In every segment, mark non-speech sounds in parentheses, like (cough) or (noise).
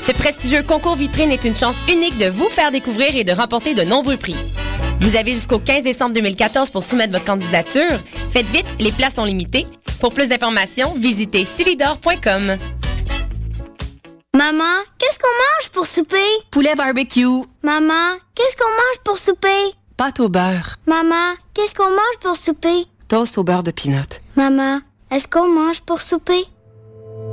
Ce prestigieux concours vitrine est une chance unique de vous faire découvrir et de remporter de nombreux prix. Vous avez jusqu'au 15 décembre 2014 pour soumettre votre candidature. Faites vite, les places sont limitées. Pour plus d'informations, visitez silidor.com. Maman, qu'est-ce qu'on mange pour souper? Poulet barbecue. Maman, qu'est-ce qu'on mange pour souper? Pâte au beurre. Maman, qu'est-ce qu'on mange pour souper? Toast au beurre de pinot. Maman, est-ce qu'on mange pour souper?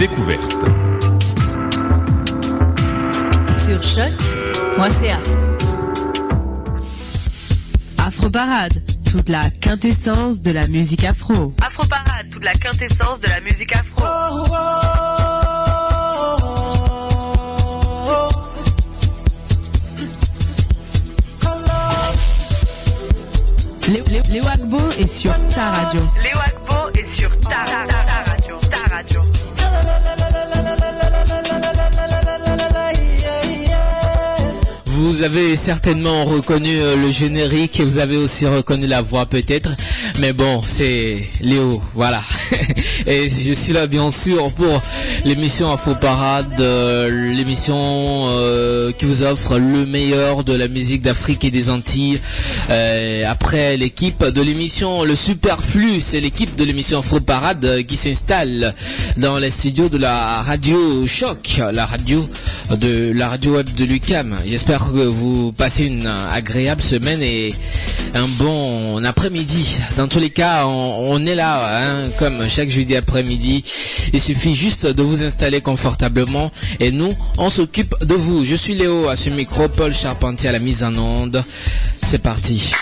découverte. Sur choc.ca. Afro Parade, toute la quintessence de la musique afro. Afro Parade, toute la quintessence de la musique afro. Léo Agbo est sur ta radio. Léo Agbo est sur ta, ta, ta radio. Ta radio. Vous avez certainement reconnu euh, le générique et vous avez aussi reconnu la voix peut-être. Mais bon, c'est Léo, voilà. (laughs) et je suis là bien sûr pour l'émission Info Parade, euh, l'émission euh, qui vous offre le meilleur de la musique d'Afrique et des Antilles. Euh, après l'équipe de l'émission Le Superflu, c'est l'équipe de l'émission Info Parade qui s'installe dans les studios de la radio Choc, la radio de la radio web de Lucam. J'espère que vous passez une agréable semaine et un bon après-midi. Dans tous les cas, on, on est là, hein, comme chaque jeudi après-midi. Il suffit juste de vous installer confortablement et nous, on s'occupe de vous. Je suis Léo à ce micro, Paul Charpentier à la mise en onde. C'est parti.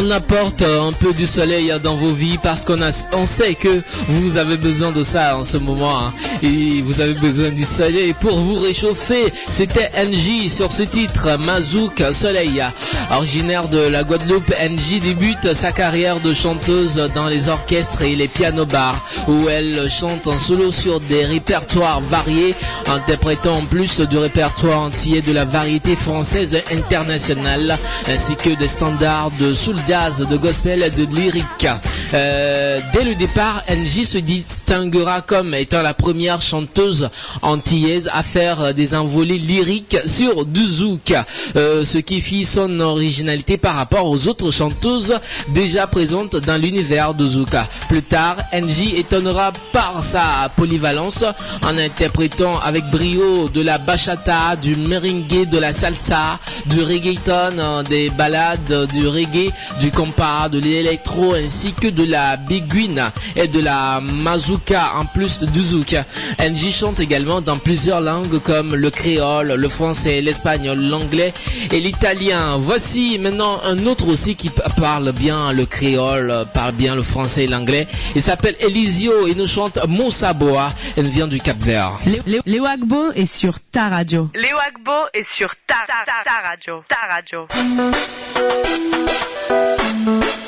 On apporte euh, un peu du soleil euh, dans vos vies parce qu'on sait que vous avez besoin de ça en ce moment hein. et vous avez besoin du soleil pour vous réchauffer. C'était NJ sur ce titre Mazouk Soleil. Originaire de la Guadeloupe, NJ débute sa carrière de chanteuse dans les orchestres et les piano bars où elle chante en solo sur des répertoires variés, interprétant en plus du répertoire entier de la variété française et internationale ainsi que des standards de soul jazz, de gospel de lyrique. Euh, dès le départ, NJ se distinguera comme étant la première chanteuse antillaise à faire des envolées lyriques sur du zouk, euh, ce qui fit son originalité par rapport aux autres chanteuses déjà présentes dans l'univers de Zouka. Plus tard, NJ étonnera par sa polyvalence en interprétant avec brio de la bachata, du merengue, de la salsa, du reggaeton, euh, des ballades, du reggae, du compas, de l'électro ainsi que de la biguine et de la mazouka en plus du zouk. NJ chante également dans plusieurs langues comme le créole, le français, l'espagnol, l'anglais et l'italien. Voici maintenant un autre aussi qui parle bien le créole, parle bien le français et l'anglais. Il s'appelle Elisio et nous chante Moussa Boa. Elle vient du Cap Vert. Léo Léo Agbo est sur ta radio. Léo Agbo est sur ta, ta, ta, ta radio. Ta radio. Thank you.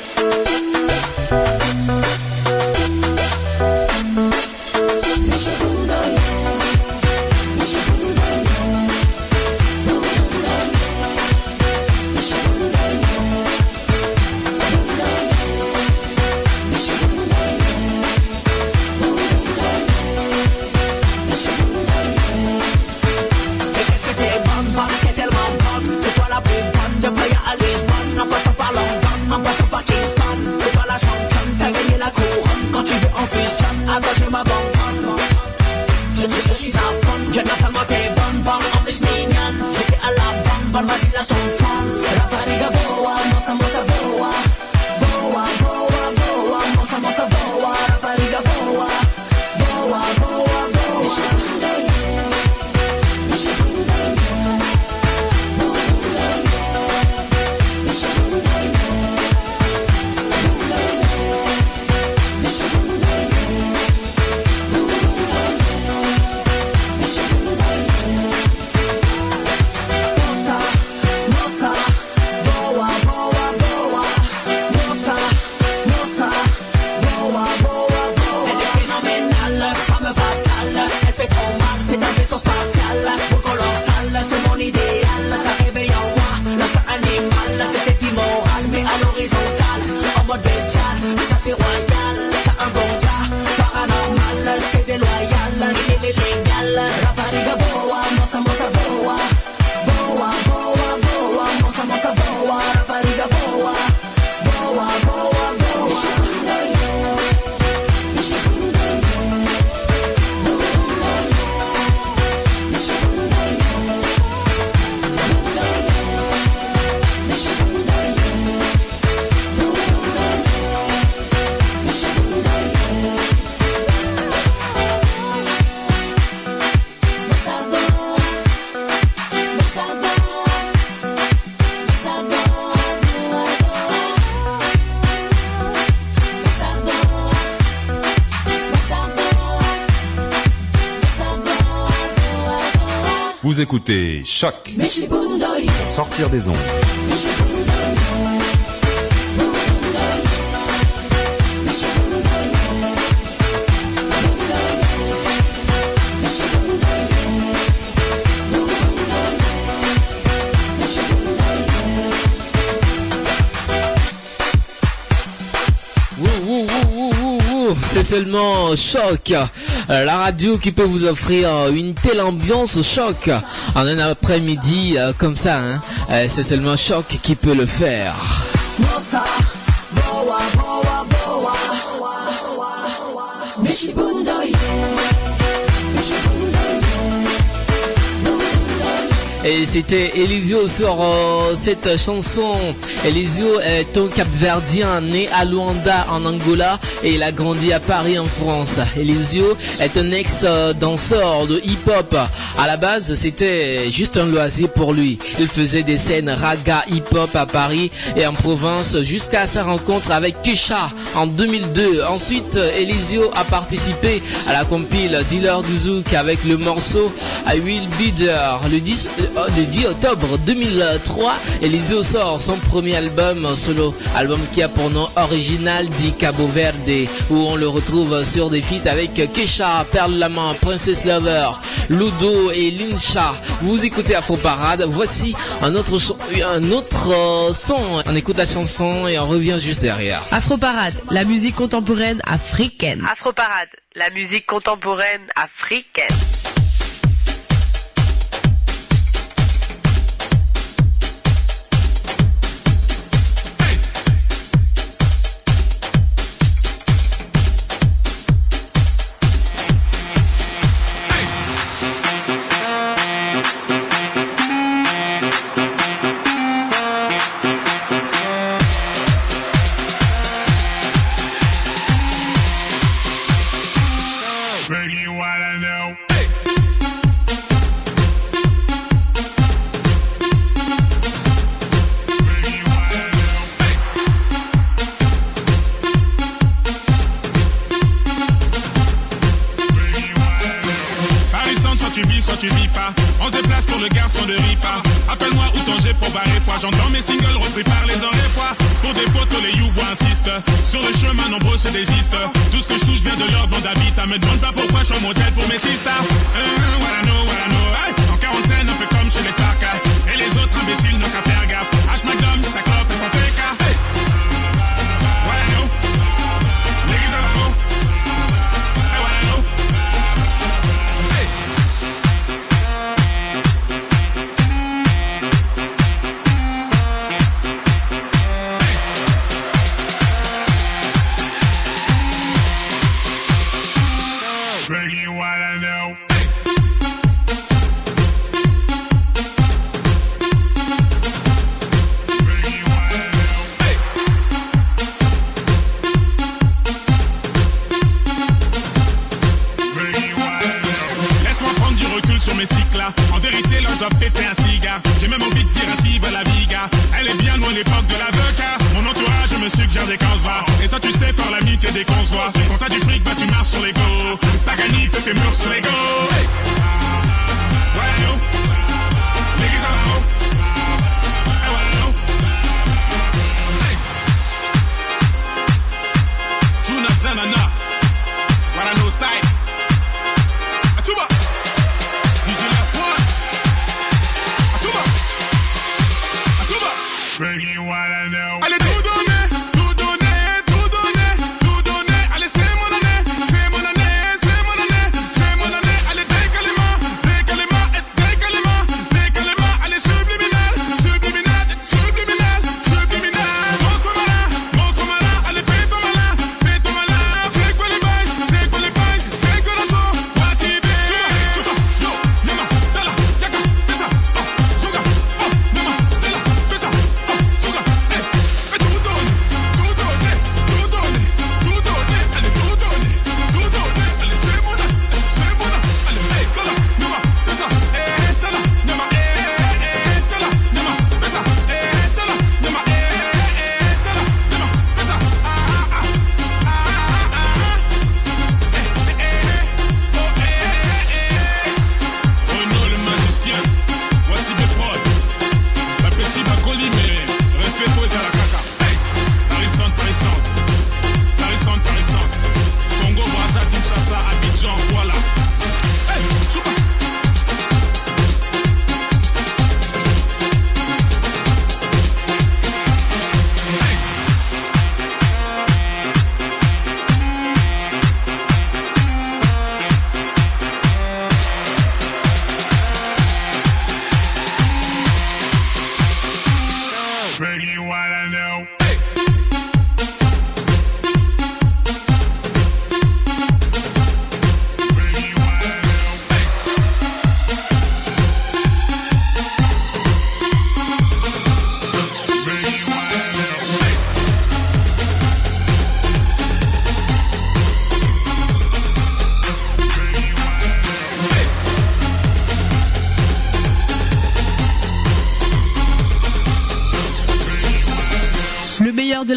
Vous écoutez Choc. Sortir des ondes. C'est seulement choc. Euh, La radio qui peut vous offrir euh, une telle ambiance au choc en un après-midi euh, comme ça. hein. C'est seulement choc qui peut le faire. Et c'était Elisio sur cette chanson. Elisio est un Capverdien né à Luanda en Angola et il a grandi à Paris en France. Elisio est un ex-danseur de hip-hop. À la base, c'était juste un loisir pour lui. Il faisait des scènes raga hip-hop à Paris et en province jusqu'à sa rencontre avec Kesha en 2002. Ensuite, Elisio a participé à la compile Dealer du Zouk avec le morceau I Will Be. Le 10, euh, le 10 octobre 2003, Elisio sort son premier album solo, album qui a pour nom original dit Cabo Verde, où on le retrouve sur des feats avec Kesha, Perle Lama, Princess Lover, Ludo et Lincha. Vous écoutez Afro Parade. Voici un autre, son- un autre son. On écoute la chanson et on revient juste derrière. Afro Parade, la musique contemporaine africaine. Afro Parade, la musique contemporaine africaine. Dès qu'on se voit. Quand t'as du fric, bah tu marches sur les go. T'as gagné, fais tes murs sur les go. Hey.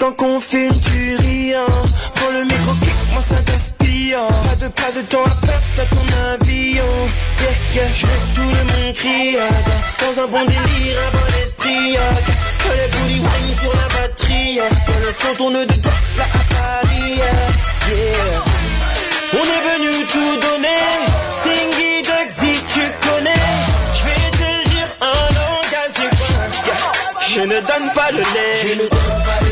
Quand qu'on filme, tu ris, hein. Pour le micro, kick, moi ça gaspille, hein. Pas de, pas de temps à perdre, t'as ton avion. Yeah, yeah, je veux tout le monde crie, ah, dans, un bon délire, un bon esprit, que, que les booty wine sur la batterie, que le son tourne de toi, là à Paris, ah, yeah. On est venu tout donner, Singy, Dugsy, tu connais. Je vais te dire en langage. Je ne donne pas le lait.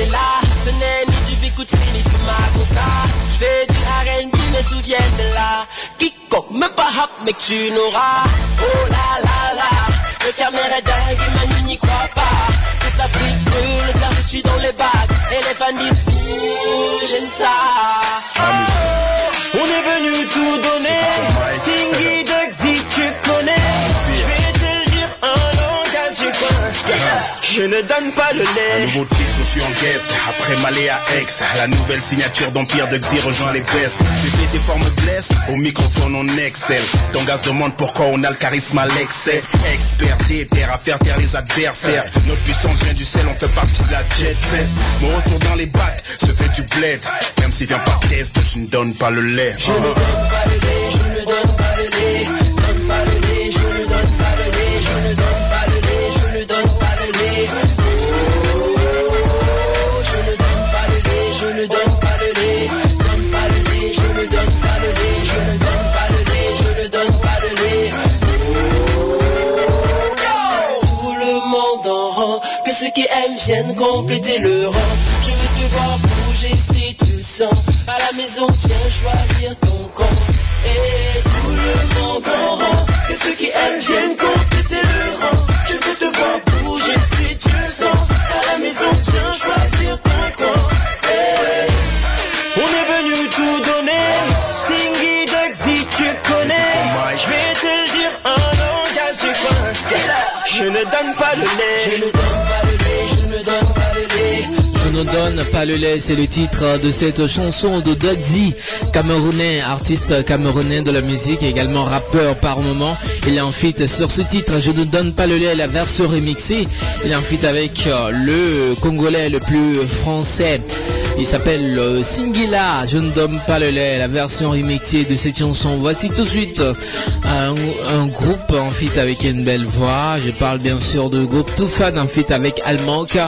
Et là, ce n'est ni du Bikutsi ni du Makosa Je fais du R&B mais souviens de là. Quiconque, même pas hop mais que tu n'auras. Oh là là là. Le caméra est dingue et Manu n'y croit pas. Toute l'Afrique brûle car je suis dans les bacs. Et les fans disent Ouh, j'aime ça. Oh, On est venu tout donner Je ne donne pas le Un lait nouveau titre, je suis en guest. Après Malé à Aix, la nouvelle signature d'Empire de Xy rejoint les vestes. Fait des formes blesses, au microphone on excelle. Ton gaz demande pourquoi on a le charisme à l'excès. Expert déter à faire taire les adversaires. Notre puissance vient du sel, on fait partie de la jet set. Mon retour dans les bacs se fait du bled. Même s'il vient pas test, je ne donne pas le lait. Je ne donne pas le lait, je ne donne pas le lait. Viennent compléter le rang. Je veux te voir bouger si tu le sens. À la maison, viens choisir ton camp. Et tout le monde en rang, que ceux qui aiment viennent compléter le rang. Je veux te voir bouger si tu le sens. À la maison, viens choisir ton camp. Et on est venu tout donner. Stingy, Dugsy, tu connais. Je vais te le dire en langage du coin. Je ne donne pas le lait. Ne donne pas le lait, c'est le titre de cette chanson de Dodzi, camerounais, artiste camerounais de la musique, également rappeur par moment. Il est en feat sur ce titre, Je ne donne pas le lait, la version remixée. Il est en feat avec euh, le Congolais le plus français. Il s'appelle euh, Singila, Je ne donne pas le lait, la version remixée de cette chanson. Voici tout de suite un, groupe en feat avec une belle voix. Je parle bien sûr de groupe Toufan en feat avec Almank,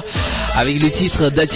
avec le titre Dati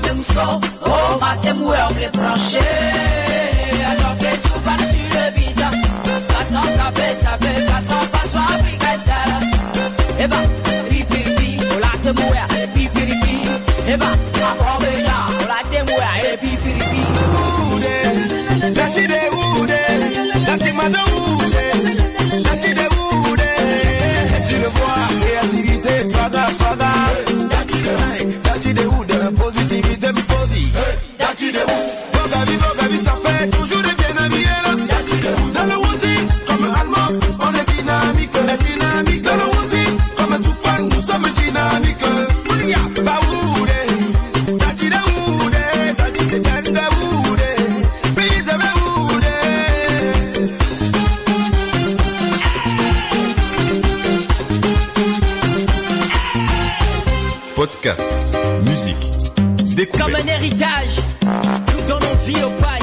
Cramer mousseau, oh, matin, moué, on les brancher. Alors que tout va sur le vide. Façon, ça fait, ça fait, façon, Podcast, musique, Comme découverte un héritage, nous donnons vie au paille.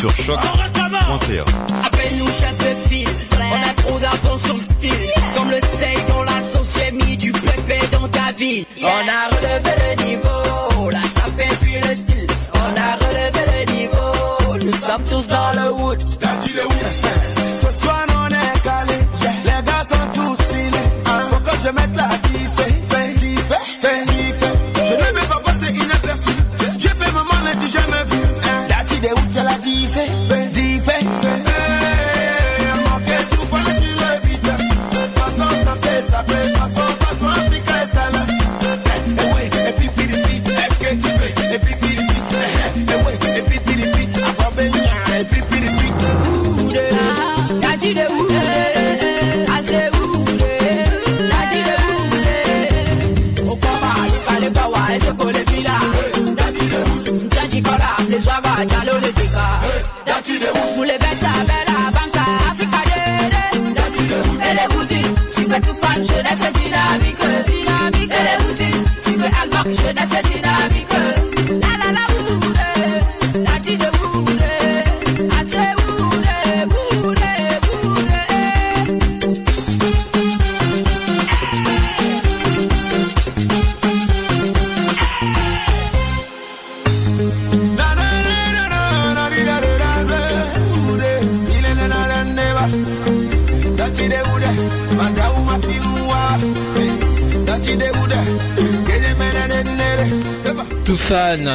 sur choc.ca. Appelle-nous chef de file. On a trop d'argent sur le style. Comme le sel dans la sauce, j'ai mis du pépé dans ta vie. On a relevé le niveau. Là, ça fait plus le style. On a relevé le niveau. Nous sommes tous dans le wood. (laughs) Ce soir on est calé, les gars sont tous stylés. Faut que je mette la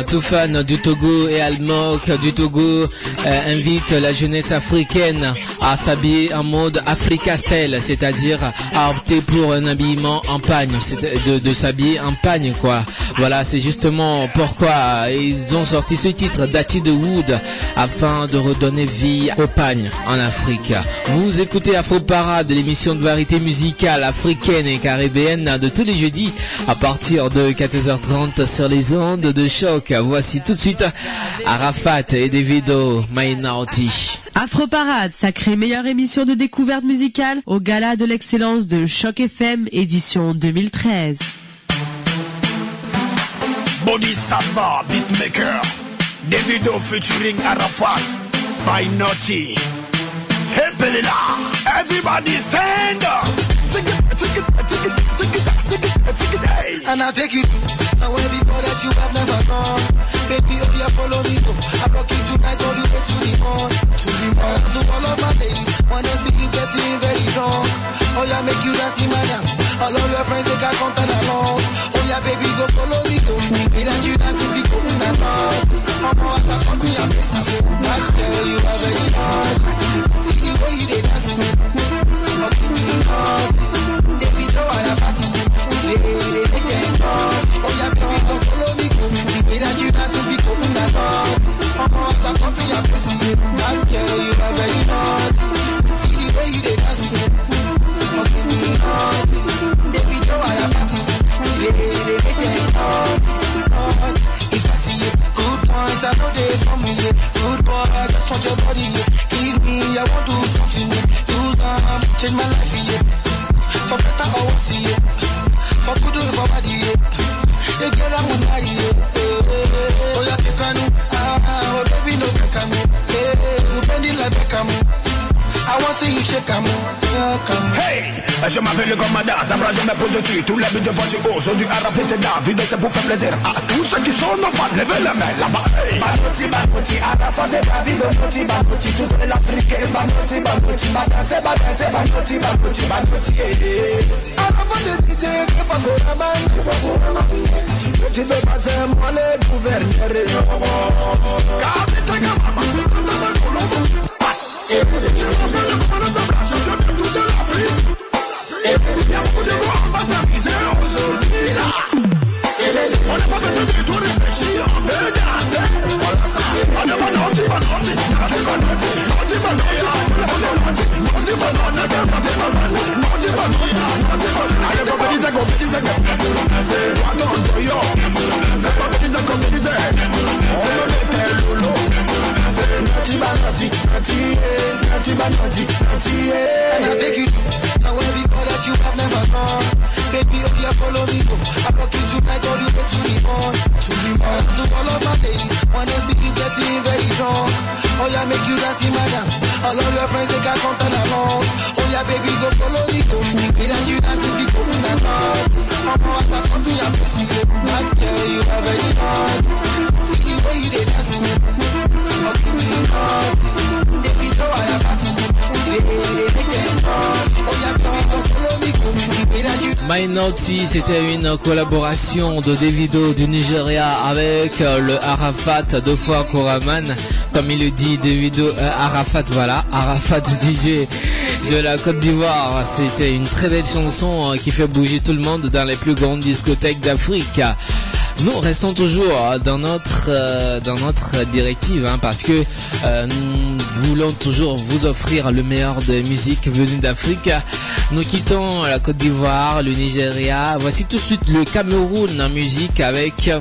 Tout fan, du Togo et Almok du Togo euh, invite la jeunesse africaine à s'habiller en mode Africastel, c'est-à-dire à opter pour un habillement en pagne, de, de s'habiller en pagne quoi. Voilà, c'est justement pourquoi ils ont sorti ce titre Dati de Wood afin de redonner vie au pagne en Afrique. Vous écoutez Afro Parade, l'émission de variété musicale africaine et caribéenne de tous les jeudis à partir de 14h30 sur les ondes de choc. Voici tout de suite Arafat et Davido Afro Parade, sacrée meilleure émission de découverte musicale au gala de l'excellence de Choc FM édition 2013. Body Sava, beatmaker. Davido featuring Arafat by Naughty. Hey Pelila, everybody stand up. And I'll take you somewhere before that you have never gone. Baby, oh yeah, follow me, go. I rock you tonight all the way to the morn. To the morn. To all of my ladies, wanna see you getting very drunk. Oh yeah, make you dance in my dance. All of your friends, they can come along. Oh yeah, baby, go follow me, go. Me that you dance in the open and out. I'm all after something I'm missing. That girl, you are very hot. See the way you dey dance. Oh, give me hot. Oh follow me. The way that you and out. I'm you. See the way you dey out a party. They, they make good I know they for me. Yeah. Good your body. Yeah. Give me, I want to. Yeah. Change my life. Yeah. For better or worse. Yeah. For good or for bad. Yeah. Yeah, girl, I'm on marry. Oh, yeah. Ah, ah, oh, baby. I want see you shake. Yeah, come. Je m'appelle comme ma danse, après je me Tous les buts de voici aujourd'hui à rafler David C'est pour faire plaisir à tous ceux qui sont nos fans Levez la main là-bas Bagoti, bagoti, Arafat et David Bagoti, bagoti, toute l'Afrique Bagoti, bagoti, ma danse, ma danse Bagoti, bagoti, bagoti Arafat et DJ, que Fagoraman Que Fagoraman Tu veux passer moi le gouverneur Car c'est ça que maman Passe Et tu vas faire le bon dans ta place Ọmọdé tẹ lolo. Naughty by naughty, naughty, yeah. Naughty by naughty, naughty, yeah. And I take you now where we go that you have never gone. Baby, oh yeah, follow me go. I brought you tonight, or you go to the on, to the on. To all of my ladies, wanna see you getting very drunk. Oh yeah, make you dance in my dance. All of your friends they can come turn along. Oh yeah, baby, go follow me go. The way that you dance, it be coming cool at all. I'm not that company, I'm busy. That girl, you are very hot. See the way you they dancing. My Naughty, c'était une collaboration de Davido du Nigeria avec euh, le Arafat deux fois Koraman. Comme il le dit, Davido euh, Arafat, voilà, Arafat (laughs) DJ de la Côte d'Ivoire. C'était une très belle chanson euh, qui fait bouger tout le monde dans les plus grandes discothèques d'Afrique. Nous restons toujours euh, dans notre euh, directive hein, parce que euh, nous voulons toujours vous offrir le meilleur de musique venue d'Afrique. Nous quittons la Côte d'Ivoire, le Nigeria. Voici tout de suite le Cameroun en musique avec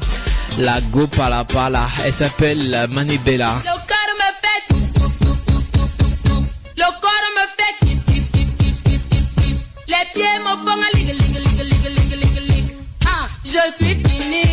la Go Pala Pala. Elle s'appelle Manibela. Le corps me fait. Les pieds font je suis fini,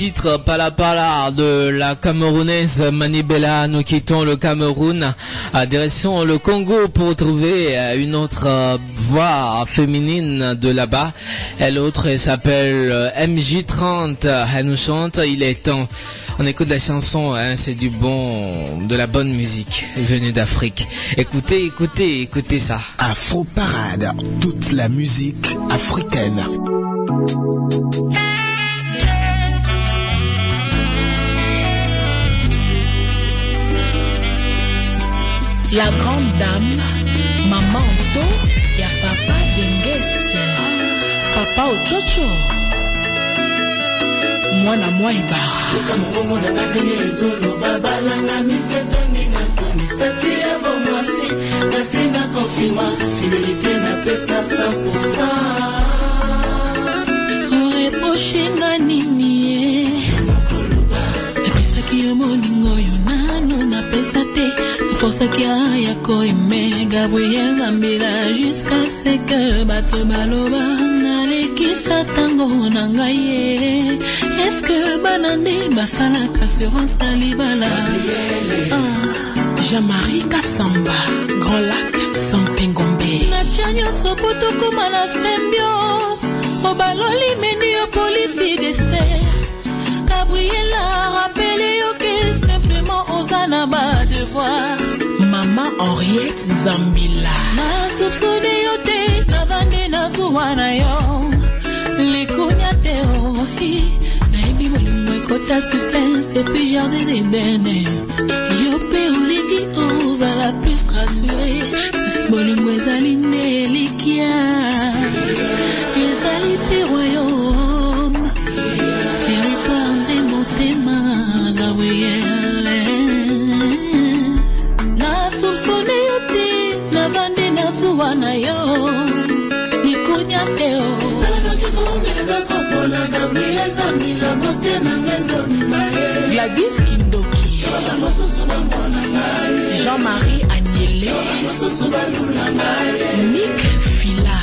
titre Pala Pala de la Camerounaise Manibela, nous quittons le Cameroun à direction le Congo pour trouver euh, une autre euh, voix féminine de là-bas. Elle autre elle s'appelle euh, MJ30. Elle nous chante Il est temps. On écoute la chanson, hein, c'est du bon, de la bonne musique venue d'Afrique. Écoutez, écoutez, écoutez ça. Afro Parade, toute la musique africaine. la grande dame mamanto ya papa dengese. Papa ococo mwana mwaibaomonakaenge ezoloba balanga misetoni nasomisati ya bomwasi kasi na konfirma fidelité napesa 100 oreprochenga nini ye epesaki yo moningo yo nano napesa te naforsaki aya koime gabriel zambela juska seke bato baloba nalekisa ntango na ngai ye eske bana nde basalaka assurance na libala Ah, jean-marie kasamba grand lac sampingombe. Natya nyonso po tokóma obaloli meni yo polisi dese gabriela rappele yo ke simplement oza na badevoir mama henriette zambila. Nasopsone yo te navande nazuwa na yo. Likunya te ohi nayebi molimo ekota suspense depuis jardin d'edene yo mpe olingi ozala plus rassure kasi bolingo ezali nde elikia gladys kindoki. Jean-marie aniele mik fila.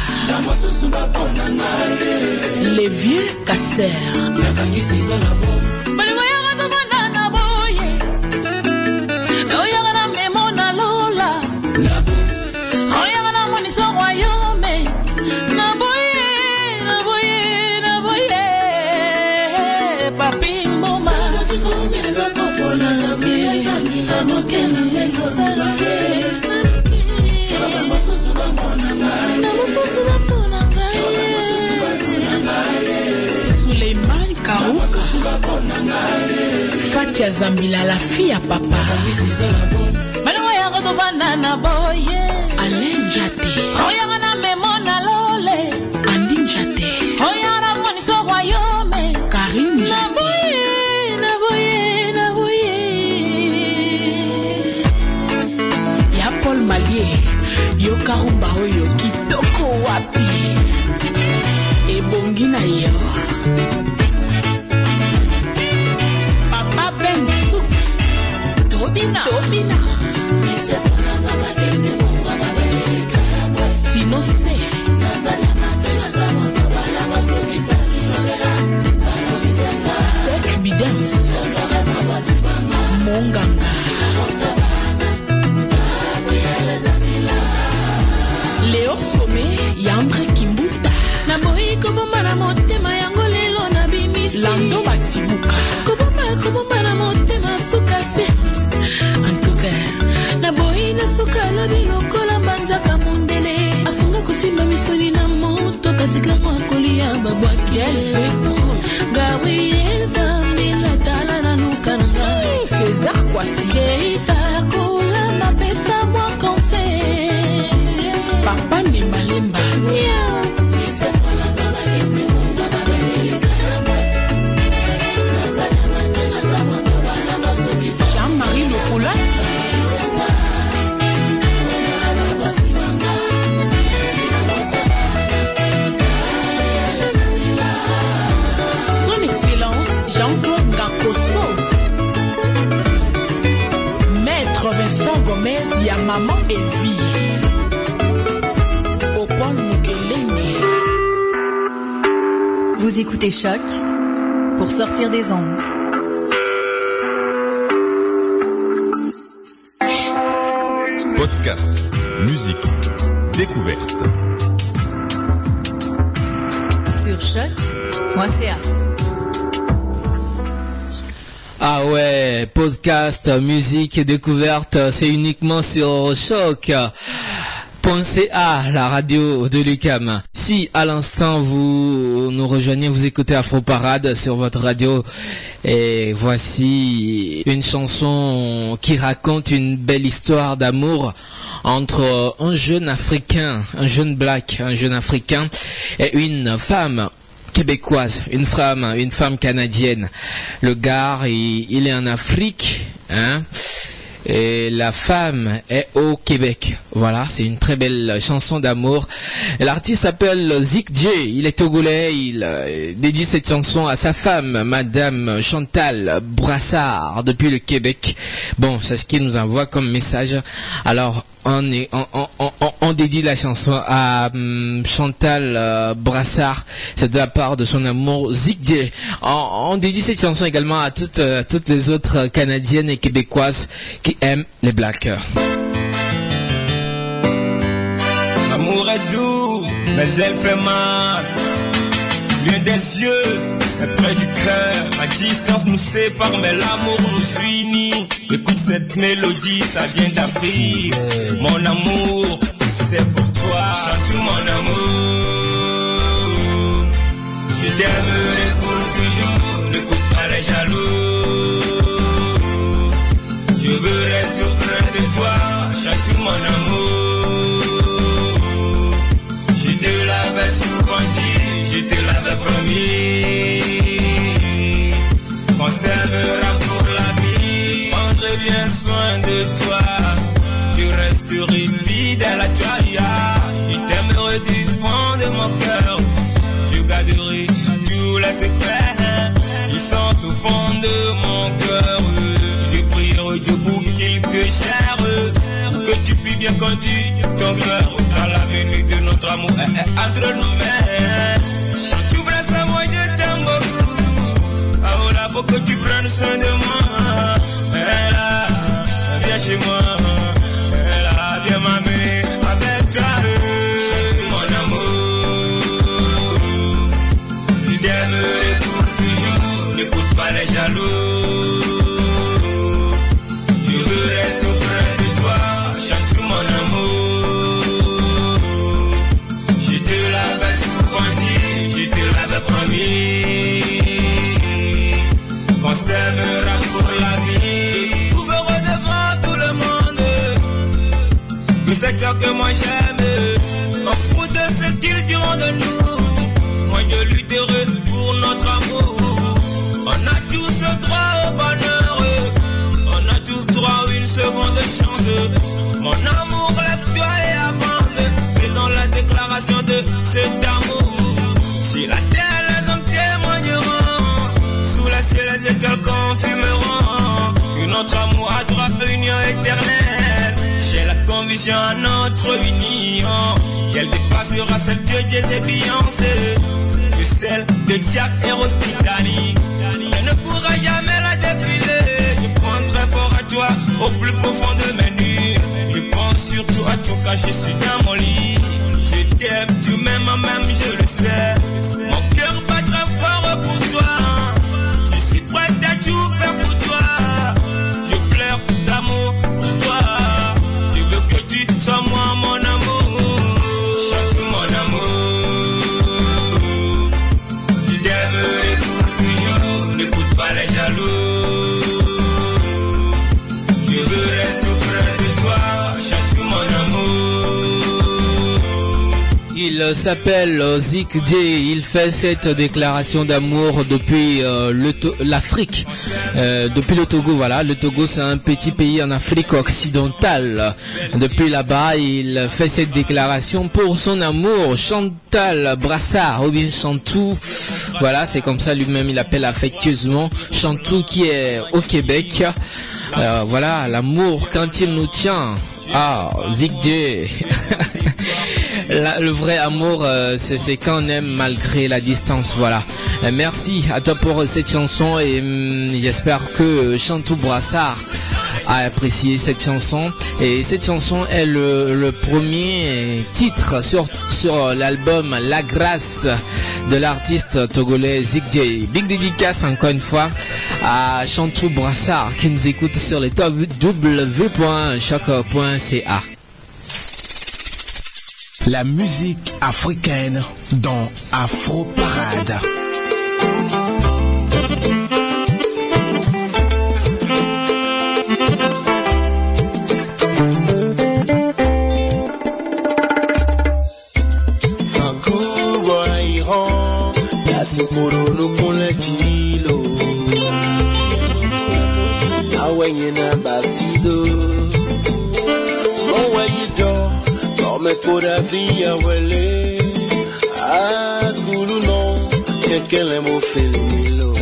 Levier kaser fatia zambila la fille ya papa. Balingo yango tovanda na boye. Alen jate oyanga na memo na lole. Andi njate oyanga na moniso royaume karin na boye na boye na boye. Ya paul malie yoka rumba oyo alobi lokola banzaka mondele. Afunga kosimba misoni na moto kasi akolia babwaki gabriel zambila tala na ngai. César kwasi écoutez Choc pour sortir des ondes. Podcast, musique, découverte. Sur choc.ca. Ah ouais, podcast, musique et découverte, c'est uniquement sur Choc. Pensez à la radio de Lucam. Si à l'instant vous nous rejoignez, vous écoutez Afro Parade sur votre radio et voici une chanson qui raconte une belle histoire d'amour entre un jeune africain, un jeune black, un jeune africain et une femme québécoise, une femme, une femme canadienne. Le gars, il, est en Afrique, hein, et la femme est au Québec. Voilà, c'est une très belle chanson d'amour. L'artiste s'appelle Zik J. Il est togolais. Il euh, dédie cette chanson à sa femme, Madame Chantal Brassard, depuis le Québec. Bon, c'est ce qu'il nous envoie comme message. Alors, on, dédie la chanson à hum, Chantal euh, Brassard. C'est de la part de son amour J. On, dédie cette chanson également à toutes, euh, toutes les autres Canadiennes et Québécoises qui aiment les Blacks. Loin des yeux, mais près du cœur. La distance nous sépare, mais l'amour nous unit. Écoute cette mélodie, ça vient d'Afrique. Mon amour, c'est pour toi. Chante mon amour. Je t'aimerai fond de mon cœur. Je prierai Dieu pour qu'il te gère. Que tu puisses bien conduire ton cœur dans l'avenir de notre amour eh, eh, entre nos mains. Chante, tu à moi, je t'aime beaucoup. Voilà, faut que tu prennes soin de moi. Eh viens chez moi. Que moi j'aime. M'en fous de ce qu'ils diront de nous. Moi je lutterai pour notre amour. On a tous droit au bonheur. On a tous droit à une seconde chance. Mon amour, lève-toi et avance. Faisons la déclaration de cet conviction à notre union qu'elle dépassera celle de Jésus et que celle de Jack et Rose. Elle ne pourra jamais la défiler. Je pense très fort à toi au plus profond de mes nuits. Je pense surtout à toi quand je suis dans mon lit. Je t'aime, tu m'aimes même, je le sais. Il s'appelle euh, Zik. Il fait cette déclaration d'amour depuis euh, l'Afrique, Euh, depuis le Togo. Voilà, le Togo c'est un petit pays en Afrique occidentale. Depuis là-bas, il fait cette déclaration pour son amour. Chantal Brassard, ou bien Chantou. Voilà, c'est comme ça lui-même il appelle affectueusement Chantou qui est au Québec. Euh, voilà, l'amour quand il nous tient. Ah, Zik. (laughs) Le vrai amour, euh, c'est quand on aime malgré la distance. Voilà. Euh, merci à toi pour cette chanson et hum, j'espère que euh, Chantou Brassard a apprécié cette chanson. Et cette chanson est le, premier titre sur, l'album La Grâce de l'artiste togolais Zig J. Big dédicace encore une fois à Chantou Brassard qui nous écoute sur le www.choc.ca. La musique africaine dans Afro Parade. Yasimurunu kule kilo Awenye na basido Omekora via wele Akulu no non, Kekele mo filmilo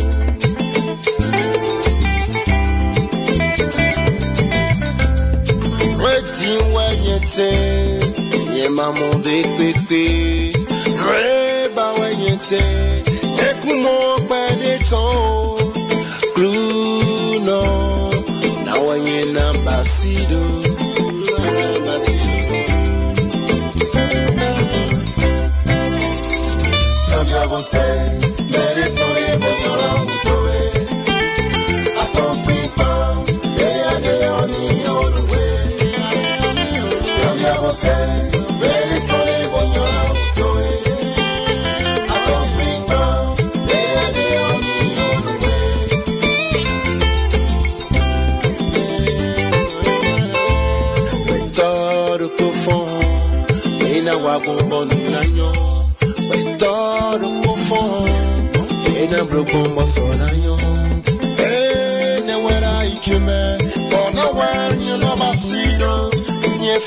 Mweti wanyete Nye mamonde kpekpe Mweba wanyete Nyekumo kpade ton. Klu no Na wanye na basido você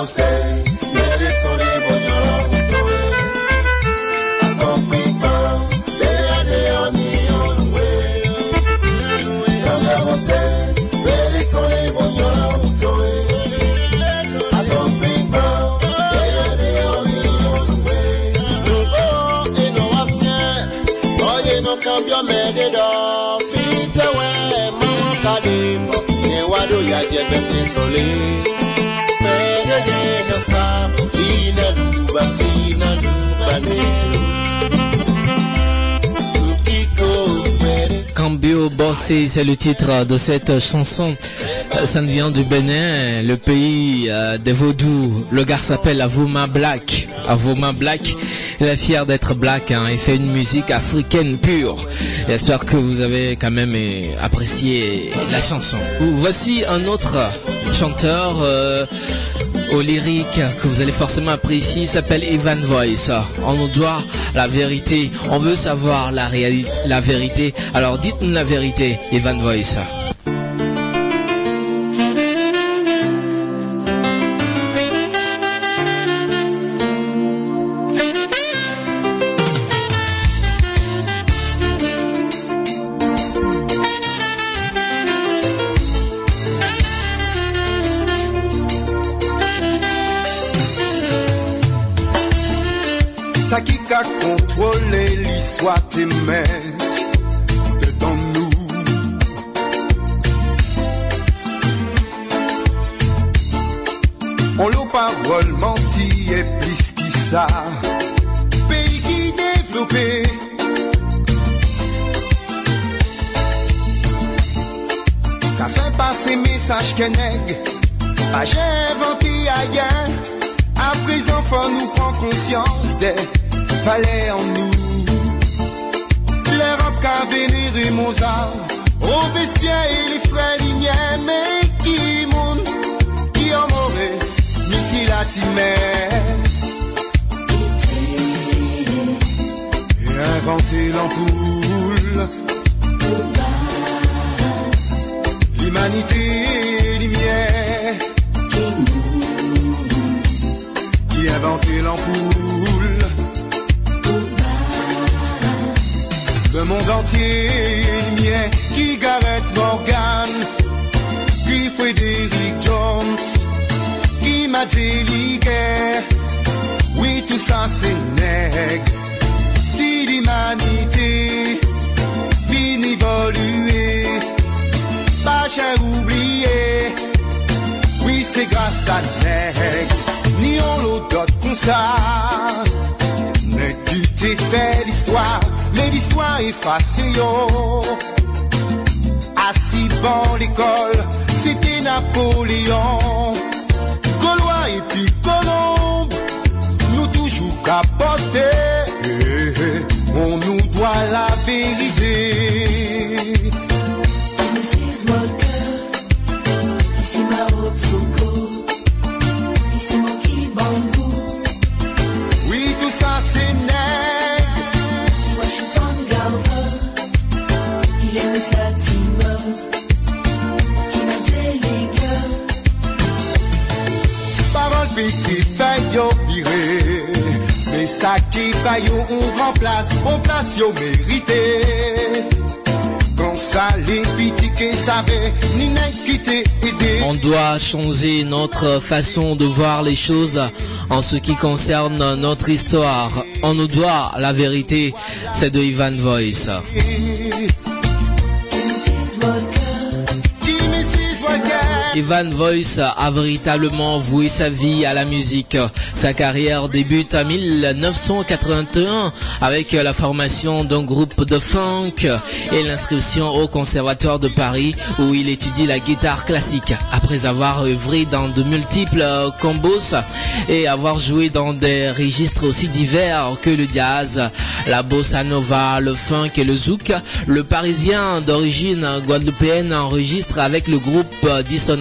conseil, mérite kabia mededo fitewe mama kadim ne wado ya jebe sisoli Cambio Bossé, c'est le titre de cette chanson. Euh, Ça vient du Bénin, le pays euh, des vaudous. Le gars s'appelle Avouma Black. Avouma Black, il est fier d'être black. Hein. Il fait une musique africaine pure. J'espère que vous avez quand même euh, apprécié la chanson. Voici un autre chanteur au lyrique que vous allez forcément apprécier. S'appelle Evan Voice. On nous doit la vérité. On veut savoir la, la vérité. Alors dites-nous la vérité, Evan Voice. Fallait en nous. L'Europe qu'a vénéré Mozart, Robespierre et les frères Lumière, mais qui monde, qui en mauvais, Missy Latimer. Et inventé l'ampoule. L'humanité Qui Gareth Morgan. Qui Frédéric Jones. Qui m'a déliqué. Oui, tout ça c'est nègre. Si l'humanité vient évoluer, pas j'ai oublié. Oui, c'est grâce à nègre. Ni on l'autre comme ça. Nègre qui t'est fait l'histoire effacée, yo. Assis dans l'école, c'était Napoléon. Gaulois et puis Colombe, nous toujours capotés. On nous doit la vérité. On. On doit changer notre façon de voir les choses en ce qui concerne notre histoire. On nous doit la vérité, c'est de Ivan Voice. Ivan Voice a véritablement voué sa vie à la musique. Sa carrière débute en 1981 avec la formation d'un groupe de funk et l'inscription au Conservatoire de Paris où il étudie la guitare classique. Après avoir œuvré dans de multiples combos et avoir joué dans des registres aussi divers que le jazz, la bossa nova, le funk et le zouk, le parisien d'origine guadeloupéenne enregistre avec le groupe Dissonance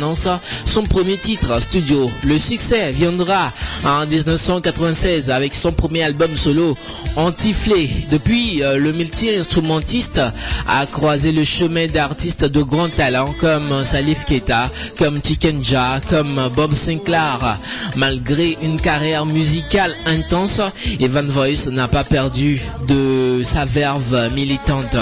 son premier titre studio. Le succès viendra en 1996 avec son premier album solo Antiflé. Depuis, euh, le multi-instrumentiste a croisé le chemin d'artistes de grand talent comme Salif Keita, comme Chikenja, comme Bob Sinclair. Malgré une carrière musicale intense, Evan Voice n'a pas perdu de sa verve militante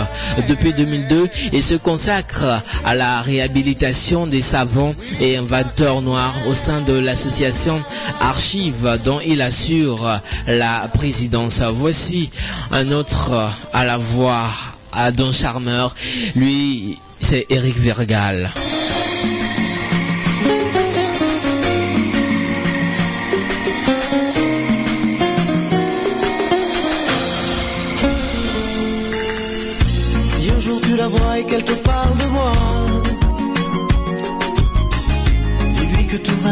depuis 2002 et se consacre à la réhabilitation des savants et inventeurs noirs au sein de l'association Archive dont il assure la présidence. Voici un autre à la voix à Don Charmeur. Lui, c'est Eric Vergal. Si un jour tu la vois et qu'elle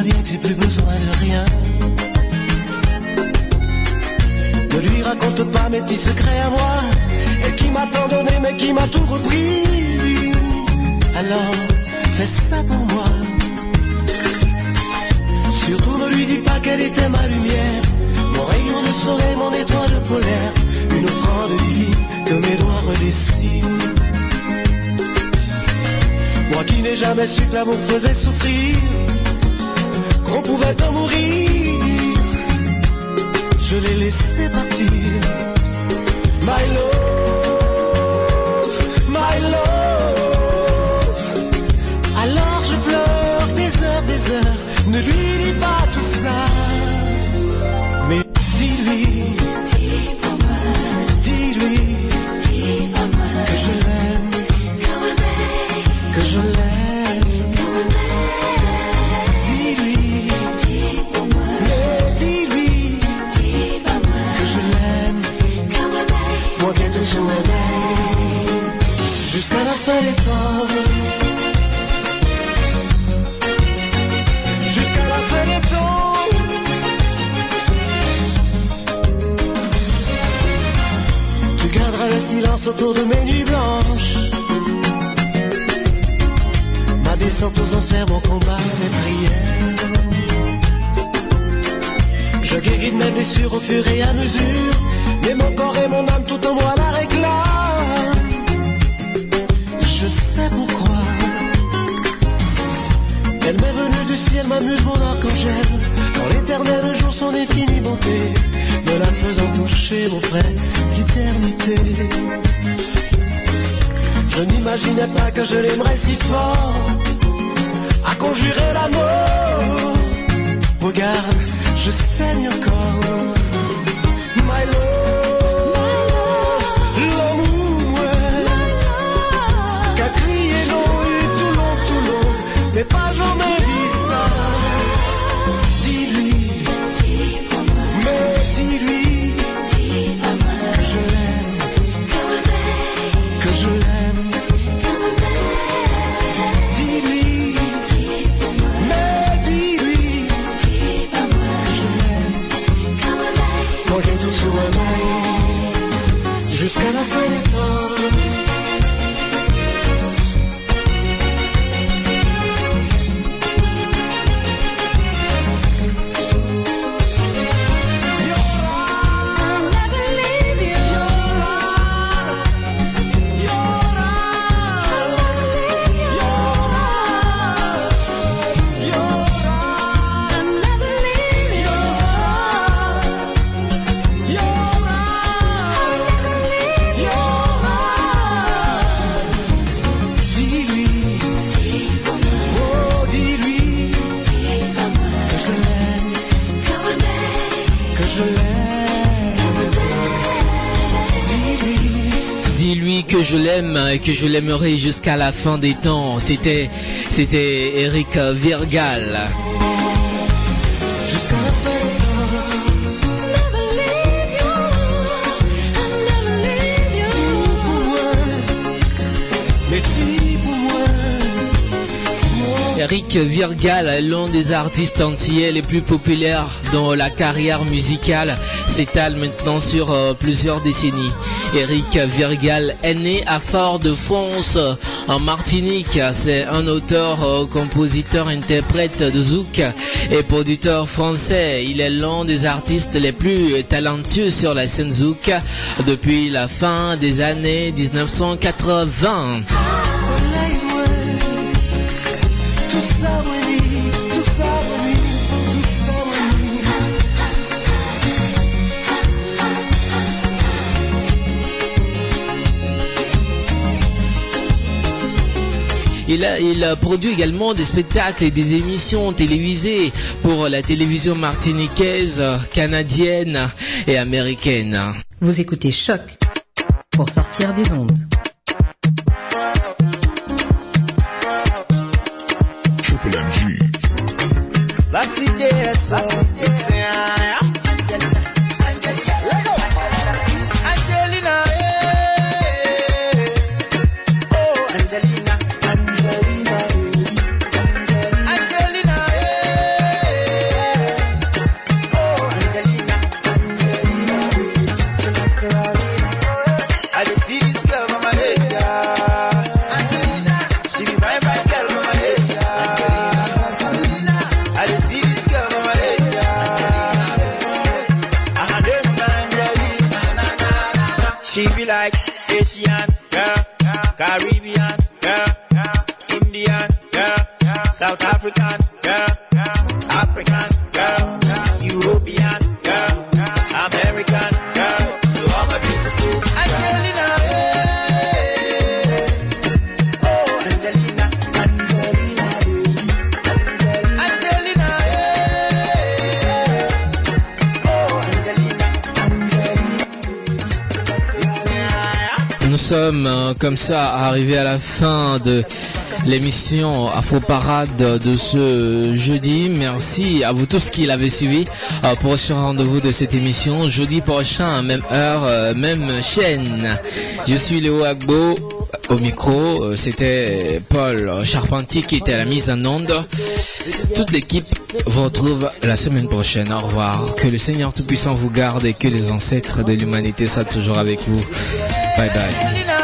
bien, que j'ai plus besoin de rien. Ne lui raconte pas mes petits secrets à moi, elle qui m'a tant donné mais qui m'a tout repris. Alors, fais ça pour moi. Surtout ne lui dis pas qu'elle était ma lumière, mon rayon de soleil, mon étoile polaire, une offrande divine que mes doigts redessinent. Moi qui n'ai jamais su que l'amour faisait souffrir, qu'on pouvait en mourir, je l'ai laissé partir. My love, autour de mes nuits blanches. Ma descente aux enfers, mon combat, mes prières. Je guéris de mes blessures au fur et à mesure. Mais mon corps et mon âme, tout en moi la réclament. Je sais pourquoi. Elle m'est venue du ciel, m'amuse mon arc-en-ciel. Dans l'éternel jour, son infinie bonté. Me la faisant toucher, mon frère, l'éternité. Je n'imaginais pas que je l'aimerais si fort. À conjurer l'amour. Regarde, je saigne encore. Et que je l'aimerai jusqu'à la fin des temps. C'était, c'était Eric Virgal. Jusqu'à la fin Eric Virgal, l'un des artistes antillais les plus populaires dans la carrière musicale, s'étale maintenant sur euh, plusieurs décennies. Eric Virgal est né à Fort-de-France, en Martinique. C'est un auteur, euh, compositeur, interprète de zouk et producteur français. Il est l'un des artistes les plus talentueux sur la scène zouk depuis la fin des années 1980. Il a, il a produit également des spectacles et des émissions télévisées pour la télévision martiniquaise, canadienne et américaine. Vous écoutez Choc pour sortir des ondes. Triple MG. La cité est fin de l'émission Afro Parade de ce jeudi. Merci à vous tous qui l'avez suivi. Euh, prochain rendez-vous de cette émission jeudi prochain, même heure, euh, même chaîne. Je suis Léo Agbo au micro. Euh, C'était Paul Charpentier qui était à la mise en onde. Toute l'équipe vous retrouve la semaine prochaine. Au revoir. Que le Seigneur Tout-Puissant vous garde et que les ancêtres de l'humanité soient toujours avec vous. Bye bye.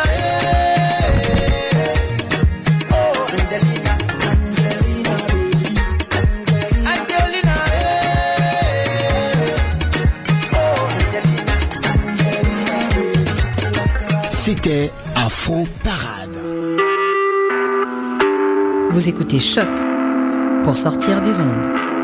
C'était Afro Parade. Vous écoutez Choc pour sortir des ondes.